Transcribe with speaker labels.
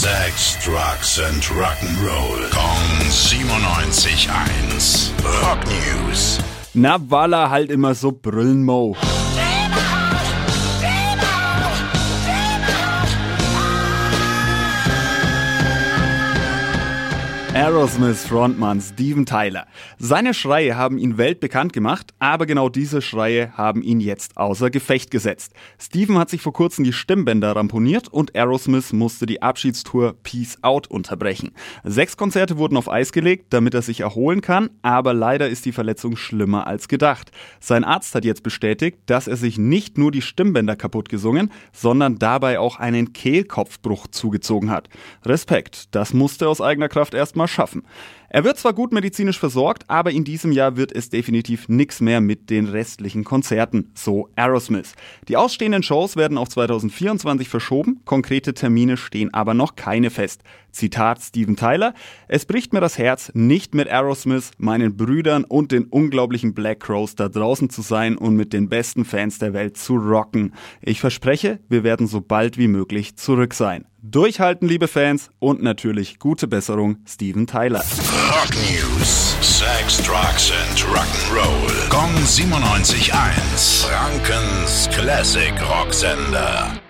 Speaker 1: Sex, Drugs and Rock'n'Roll. Kong 97.1. Rock News.
Speaker 2: Na, er halt immer so brüllen mo. Aerosmith Frontmann Steven Tyler. Seine Schreie haben ihn weltbekannt gemacht, aber genau diese Schreie haben ihn jetzt außer Gefecht gesetzt. Steven hat sich vor kurzem die Stimmbänder ramponiert und Aerosmith musste die Abschiedstour Peace Out unterbrechen. Sechs Konzerte wurden auf Eis gelegt, damit er sich erholen kann, aber leider ist die Verletzung schlimmer als gedacht. Sein Arzt hat jetzt bestätigt, dass er sich nicht nur die Stimmbänder kaputt gesungen, sondern dabei auch einen Kehlkopfbruch zugezogen hat. Respekt, das musste aus eigener Kraft erstmal schaffen. Er wird zwar gut medizinisch versorgt, aber in diesem Jahr wird es definitiv nichts mehr mit den restlichen Konzerten, so Aerosmith. Die ausstehenden Shows werden auf 2024 verschoben, konkrete Termine stehen aber noch keine fest. Zitat Steven Tyler, es bricht mir das Herz, nicht mit Aerosmith, meinen Brüdern und den unglaublichen Black Crows da draußen zu sein und mit den besten Fans der Welt zu rocken. Ich verspreche, wir werden so bald wie möglich zurück sein. Durchhalten, liebe Fans, und natürlich gute Besserung, Steven Tyler.
Speaker 1: Rock News. Sex, Drugs and Rock'n'Roll. Kong 97.1. Frankens Classic Rocksender.